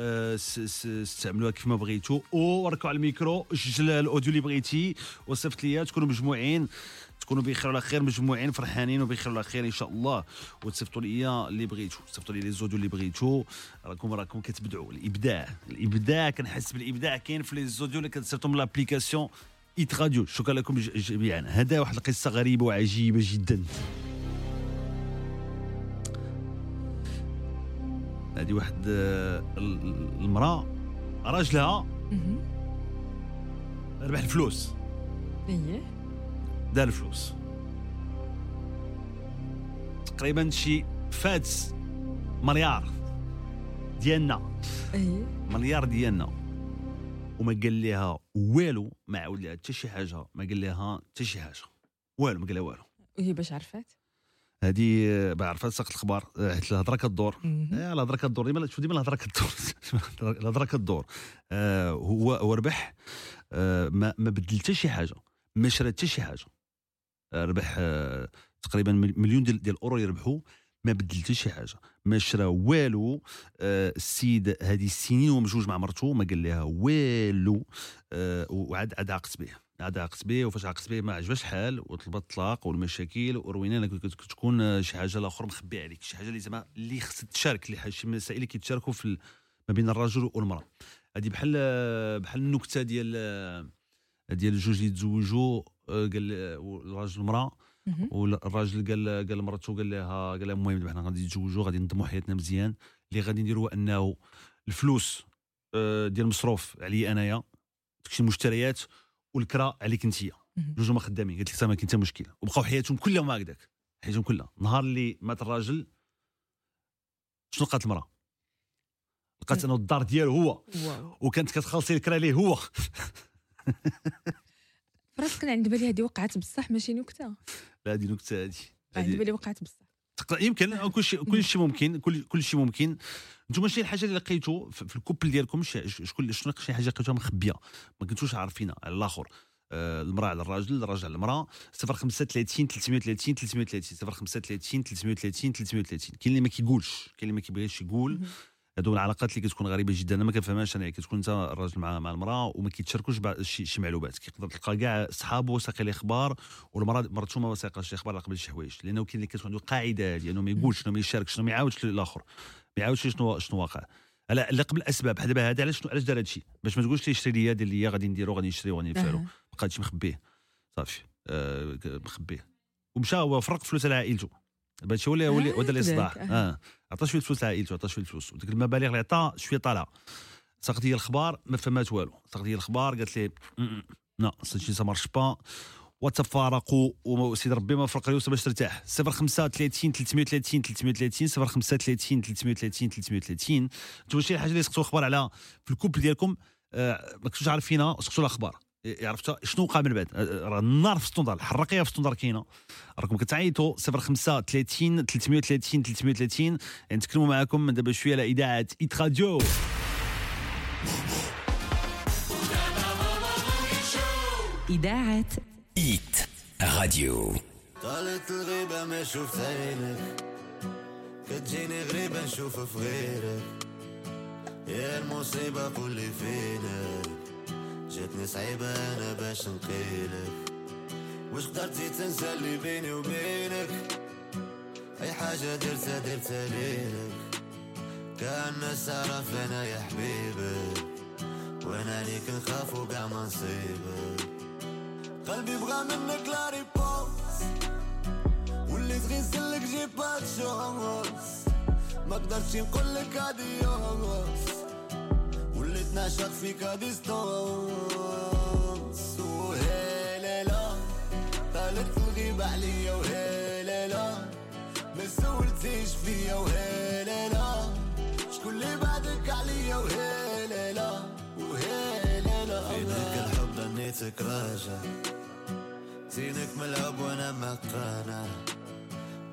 استعملوها كيف ما بغيتو وركوا على الميكرو سجل ال audio اللي بغيتي. وصيفط ليا تكونوا مجموعين. تكونوا بخير وعلى خير مجموعين فرحانين وبخير وعلى خير إن شاء الله. وتصيفطوا لي اللي بغيتو تصيفطوا لي les audios اللي بغيتو. راكم راكم كتبدعوا. الإبداع الإبداع كنحس بالإبداع كاين في les audios اللي كتصيفطوا من l'application Hit Radio شكرا لكم جميعا. هذا واحد القصة غريبة وعجيبة جدا. هذه واحد آه، ال- ال- المرأة راجلها ربح الفلوس. إيه. دار الفلوس. تقريبا شي فات مليار ديالنا. مليار ديالنا. وما قال لها والو ما عاود لها حتى شي حاجة. ما قال لها حتى شي حاجة. والو ما قال لها والو. وهي باش عرفات؟ هذه *laughs* آه، بعرفها ساق الاخبار آه، حيت الهضره كدور الهضره كدور ديما شوف ديما الهضره كدور الهضره كدور هو هو ربح. آه، ما ما بدل حتى شي حاجة. ما شرى حتى شي حاجة. ربح آه، تقريبا مل- مليون ديال ديال الاورو يربحوا ما بدل حتى شي حاجة. ما شرى والو آه، السيد هذه السنين ومجوج مع مرته ما قال لها والو آه، وعاد عاد عقت به عاد عقت به وفاش عقت به ما عجبهاش الحال وطلبت الطلاق والمشاكل وروينا كتكون آه، شي حاجة الآخر مخبية عليك شي حاجة اللي زعما اللي خص تشارك اللي شي مسائل اللي كيتشاركوا في ما بين الرجل والمرأة. هذه بحال بحال النكتة ديال ديال الجوج اللي تزوجوا آه، قال آه، الراجل والمراه مهم. والراجل قال قال لمرته قال لها قال لها المهم دابا حنا غادي نتزوجوا غادي ننظموا حياتنا مزيان. اللي غادي نديروا أنه الفلوس آه، ديال المصروف عليا أنايا داكشي المشتريات والكرا عليك انت. جوج هما خدامين. قالت لك ما كاين حتى مشكل وبقاو حياتهم كلهم هكذاك. حياتهم كلها. نهار اللي مات الراجل شنو لقات المرأة؟ لقات أنه الدار ديالو هو. وكانت كتخلصي الكرا ليه هو. *laughs* فراسك أنا عندي بالي هذه وقعت بصح ماشي نكتة. لا هذه نكتة هذه عندي بالي وقعت بصح. يمكن كل شيء كل شيء ممكن كل كل شيء ممكن. أنتم شي الحاجة اللي لقيتو في الكوبل ديالكم شكون شنو شي حاجة لقيتوها مخبية ما كنتوش عارفينها على الآخر. آه، المرأة على الراجل الراجل على المرأة. 035 330 330 035 330 330 كاين اللي ما كيقولش كاين اللي ما كيبغيش يقول. هادو العلاقات اللي كتكون غريبة جدا. أنا ما كنفهمهاش أنا كتكون أنت الراجل مع مع المرأة وما كيتشاركوش شي, معلومات. كيقدر تلقى كاع صحابه ساقي الاخبار والمراه مرته ما ساقاش الاخبار على قبل شي حوايج. لأنه كاين اللي كتكون عنده قاعدة هذه إنه ما يقولش إنه ما يشاركش إنه ما يعاودش للآخر. ما يعاودش شنو شنو واقع. لا لا قبل الاسباب بحال دابا هذا علاش علاش دار هادشي باش ما تقولش لي شري لي هذا اللي غادي نديرو غادي نشري وغادي نفعلو. بقى هادشي مخبيه. صافي. ك- مخبيه. ومشى هو فرق فلوس على عائلته. هادشي هو اللي هو اللي صداع. آه. عطى شوية فلوس لعائلته عطى شوية فلوس. وديك المبالغ اللي عطا شوية طالعة. ساقت هي الاخبار ما فهمات والو. ساقت هي الاخبار قالت لي "م- م- لا سيتي سا مارش با وتفارقوا وسيد ربي ما فرق اليوم باش ترتاح. 035 330 330 035 330 330 أنتم شي حاجة اللي سقتوا الاخبار على في ال couple ديالكم آه، ما كنتوش عارفينها سقتوا الاخبار عرفت شنو وقع من بعد راه النار في standard الحراقيه في standard كاينة. راكم كتعيطوا 05 30 330 330 يعني نتكلموا معكم من دابا شوية على إذاعة Hit Radio إذاعة Hit Radio طالت الغيبة ما شفت عينك. كتجيني غريبة نشوف في غيرك. يا المصيبة كل فينك. جاتني صعيبة أنا باش نقيلك. واش قدرتي تنسى اللي بيني وبينك؟ أي حاجة درتها درتها ليلك. كأن الناس عرف أنا يا حبيبي وأنا عليك نخاف وقع ما نصيبك. قلبي بغى منك لا ريبونس وليت غير نسلك j'ai pas chance ما قدرتش نقول لك adiós نعشق فيك à distance وهي لا طالت الغيبة عليا وهي لا ما سولتيش فيا وهي لا شكون اللي بعدك عليا وهي لا وهي لا فينك الحب ظنيتك راجع زينك ملعب وأنا مقانع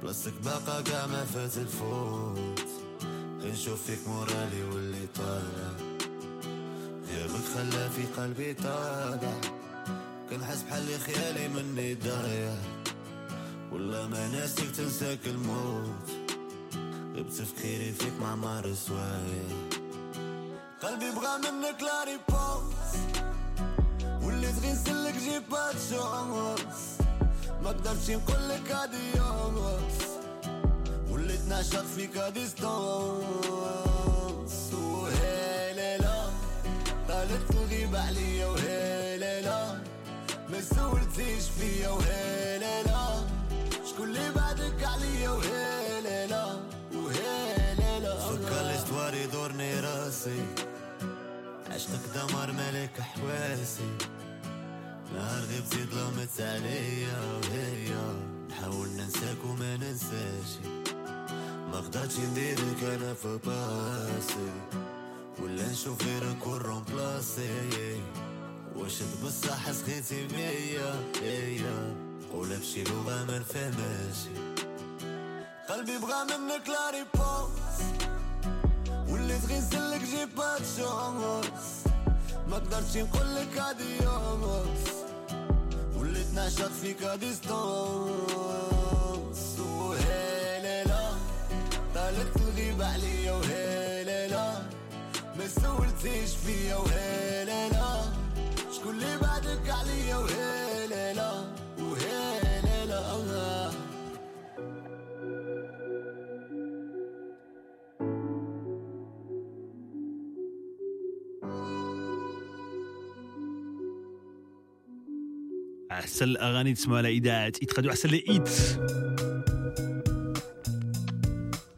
بلاصتك باقا قاع ما فات الفوت نشوف فيك مورالي واللي طالع خلى في قلبي طالع كنحس بحال خيالي مني ضايع ولا ما ناسيك تنساك الموت. غير تفكيري فيك مع مار سوايع قلبي بغى منك la réponse وليت غير نسلك j'ai pas chance ما قدرتش نقول لك adiós وليت نعشق فيك à distance الغيبة عليا وهي لا ما سولتيش فيا وهي لا شكون اللي بعدك عليا وهي لا وهي لا فكر l'histoire يدورني راسي. عشقك دمر ملك حواسي نهار غبتي ظلمت عليا وهي. نحاول ننساك وما ننساش. ما قدرتش نديرك أنا في passé. ولا نشوف غيرك ولا نرومبلاسي واش بصح سخيتي بيا هي قولها بشي لغة ما نفهمهاش. قلبي بغى منك la réponse وليت غير نسلك j'ai pas chance ما قدرتش نقول لك adiós وليت نعشق فيك à distance وهيليلا طالت تغيب عليا وهيليلا ما سولتيش فيا وهيليلا شكون اللي بعدك عليا وهيليلا وهيليلا أحسن الأغاني تسمعوا على إذاعة احسن ال hits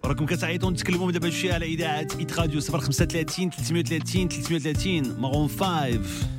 راكم كتعيطوا نتكلموا دابا شوية على إذاعة Hit Radio 035 330 330 Maroon 5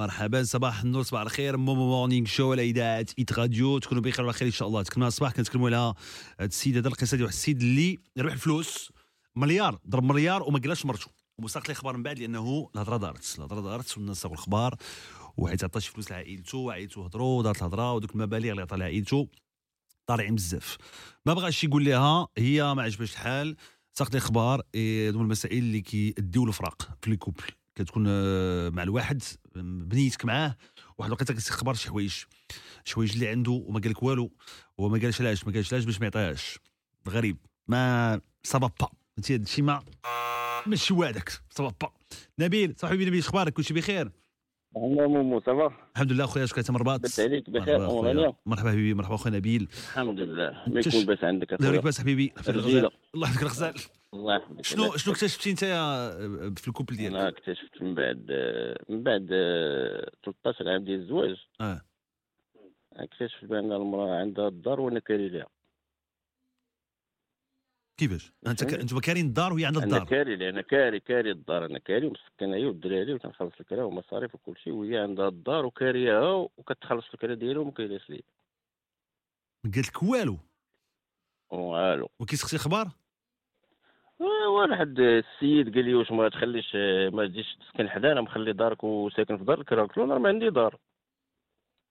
مرحبا صباح النور صباح الخير. مومو Morning Show على إذاعة Hit Radio. تكونوا بخير وعلى خير إن شاء الله. تكلمنا الصباح كنتكلموا على هذا السيد هذا القصة ديال واحد السيد اللي ربح الفلوس مليار ضرب مليار وما قالش مرته وساق لي خبر من بعد لأنه الهضرة دارت الهضرة دارت والناس ساقوا الخبار وحيت عطى شي فلوس لعائلته وعائلته هضروا ودارت الهضرة ودوك المبالغ اللي عطى لعائلته طالعين بزاف. ما بغاش يقول لها هي ما عجبهاش الحال. ساق لي خبار إيه، المسائل اللي كيديو الفراق في les couples. كتكون آه، مع الواحد بنيتك معاه واحد الوقيته كتخبر شي حوايج شي حوايج اللي عنده وما قال لك والو هو ما قالش علاش ما قالش علاش باش ما يعطيهاش. غريب. ما ça va با. فهمتي هذا الشيء ما ماشي وعدك سافا با. نبيل صاحبي نبيل أخبارك كلشي بخير؟ الله مومو سافا؟ الحمد لله خويا شكرا مرباط بس عليك بخير مرحبا حبيبي مرحبا خويا نبيل. الحمد لله. ما يكون بس عندك الله يبارك بس حبيبي. الله يحفظك الغزال الله يحفظك. شنو شنو اكتشفتي انت في ال couple ديالك؟ أنا اكتشفت من بعد من بعد آه، 13 عام ديال الزواج. آه. اكتشفت بأن المرأة عندها الدار وأنا كاري لها كيفاش؟ أنت ك... أنتم كارين الدار وهي عندها أنا الدار. كاري لها أنا كاري كاري الدار أنا كاري ومسكن هي والدراري وتنخلص الكرا والمصاريف وكل شيء وهي عندها الدار وكاريها وكتخلص الكرا ديالها وما كايناش ليا. ما قالت لك والو. والو. وكيسقسي خبار آه، واحد السيد قال لي واش ما تخليش آه، ما تجيش تسكن حدانا مخلي دارك وساكن في دار الكرا قلت له أنا ما عندي دار.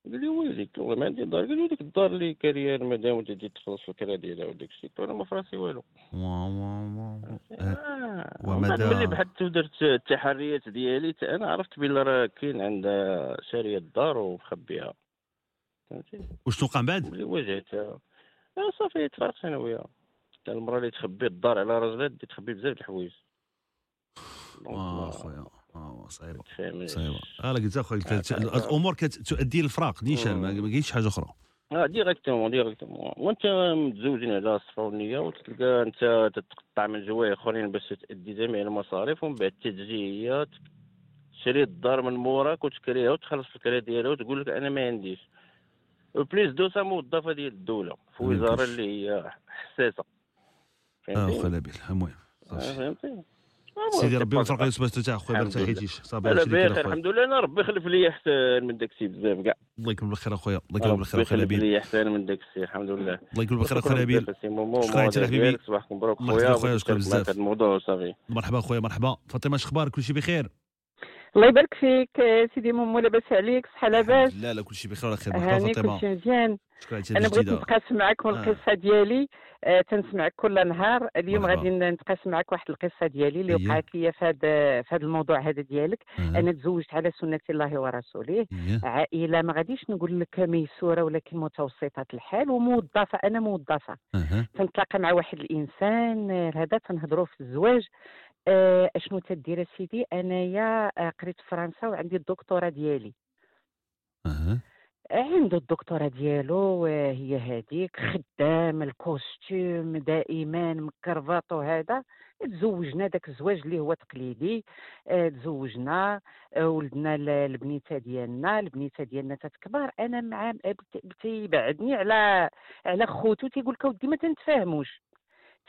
قال لي ويلي قلت له ما عندي دار. قال لي ديك الدار اللي كاريها المدام تجي تخلص الكرا ديالها وداك الشيء. قلت له أنا ما في راسي والو. وا وا وا. آه، ومدى- ملي بحثت ودرت التحريات ديالي أنا عرفت بلي راه كاين عندها شارية الدار ومخبيها. فهمتي؟ وشنو وقع من بعد؟ واجهتها آه، صافي تفرقت أنا وياها. تا المرأة اللي تخبي الدار على راجلها دي تخبي بزاف د الحوايج. آه خويا. آه صعيبة. صعيبة. لا قلت اخويا. الأمور كتؤدي للفراق نيشان ما كاينش حاجة أخرى. آه directement directement وأنت متزوجين على الصفا والنية وتلقى أنت تتقطع من جوايه أخرين باش تأدي جميع المصاريف ومن بعد تجي هي تشري الدار من موراك وتكريها وتخلص الكرا ديالها وتقول لك أنا ما عنديش. وبليس دوسا موظفه ديال الدولة في وزاره. اللي هي حساسة. فهمتي؟ خويا نبيل المهم. آه، فهمتي سيدي ربي يوفقك يوسف ترتاح خويا ما. ترتاحيتيش صافي كاين بخير اخويا الحمد لله. أنا ربي يخلف لي احسن من داك الشيء بزاف كاع الله يكمل بالخير أخويا. الله يكمل بالخير ربي اخويا نبيل لي احسن من داك الشيء الحمد لله. الله يكمل بالخير اخويا نبيل شكرا انت ومواضيع حبيبي. صباحكم مبروك خويا. شكرا بزاف. الموضوع صافي مرحبا خويا مرحبا. فاطمة اش أخبارك؟ كلشي بخير. الله يبارك فيك آه، سيدي مومو لاباس عليك صحة لاباس. لا لا كلشي بخير وعلى خير مرحبا هاني فاطمة. كلشي مزيان. أنا بغيت نتقاسم معك القصة ديالي. آه تنسمعك كل نهار. اليوم. غادي نتقاسم معك واحد القصة ديالي اللي. وقعت لي في هذا في هذا الموضوع هذا ديالك. أها. أنا تزوجت على سنة الله ورسوله. أيه. عائلة ما غاديش نقول لك ميسورة ولكن متوسطة الحال وموظفة. أنا موظفة. أها. تنتلاقى مع واحد الإنسان آه، هذا تنهضروا في الزواج. آه، اشنو تدير أسيدي؟ أنايا آه، قريت في فرنسا وعندي الدكتوراه ديالي. أها. عنده الدكتوراه ديالو آه، هي هذيك خدام ال costume دائما مكرفط وهذا. تزوجنا داك الزواج اللي هو تقليدي. آه، تزوجنا آه، ولدنا البنيته ديالنا. البنيته ديالنا تتكبر. أنا مع تيبعدني على على خوتو تيقول لك اودي ما تنتفاهموش.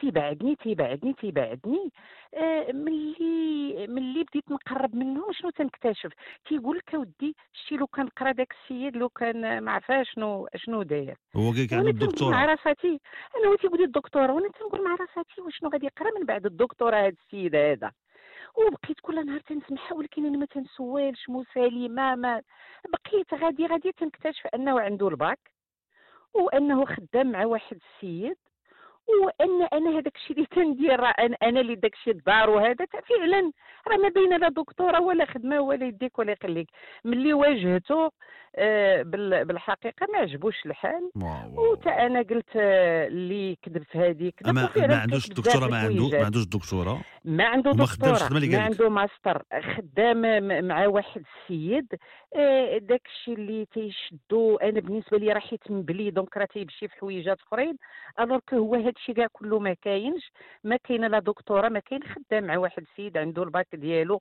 تيبعدني تيبعدني تيبعدني. آه، ملي ملي بديت نقرب منهم شنو تنكتشف؟ تيقول لك أودي شتي لو كان قرا داك السيد لو كان ما عرفها شنو شنو داير. هو لك عنده تنقول مع راساتي أنا هو تيقول لي الدكتوراه وأنا تنقول مع راساتي وشنو غادي يقرا من بعد الدكتوراه هذا السيد هذا. وبقيت كل نهار تنسمعها ولكن أنا ما تنسوالش مسالمه ما. بقيت غادي غادي تنكتشف أنه عنده الباك وأنه خدام مع واحد السيد. وإن أنا هذاك الشيء اللي تندير أنا أنا اللي داك الشيء الدار وهذا فعلا راه ما بين لا دكتورة ولا خدمة ولا يديك ولا يخليك. ملي واجهته آه، بال- بالحقيقة ما عجبوش الحال. وتا أنا قلت آه، اللي كذبت هذيك. أما ما عندوش الدكتوراه ما عنده ما عندوش الدكتوراه ما عنده اللي ما عنده ماستر. خدام مع واحد السيد. آه، داك الشيء اللي تيشدو. أنا بالنسبة لي راه حيت مبلي donc راه تيمشي في حويجات أخرين. alors هو هذا الشيء كاع كله ما كاينش ما كاينة لا دكتوراه ما كاين خدام مع واحد السيد عنده الباك ديالو.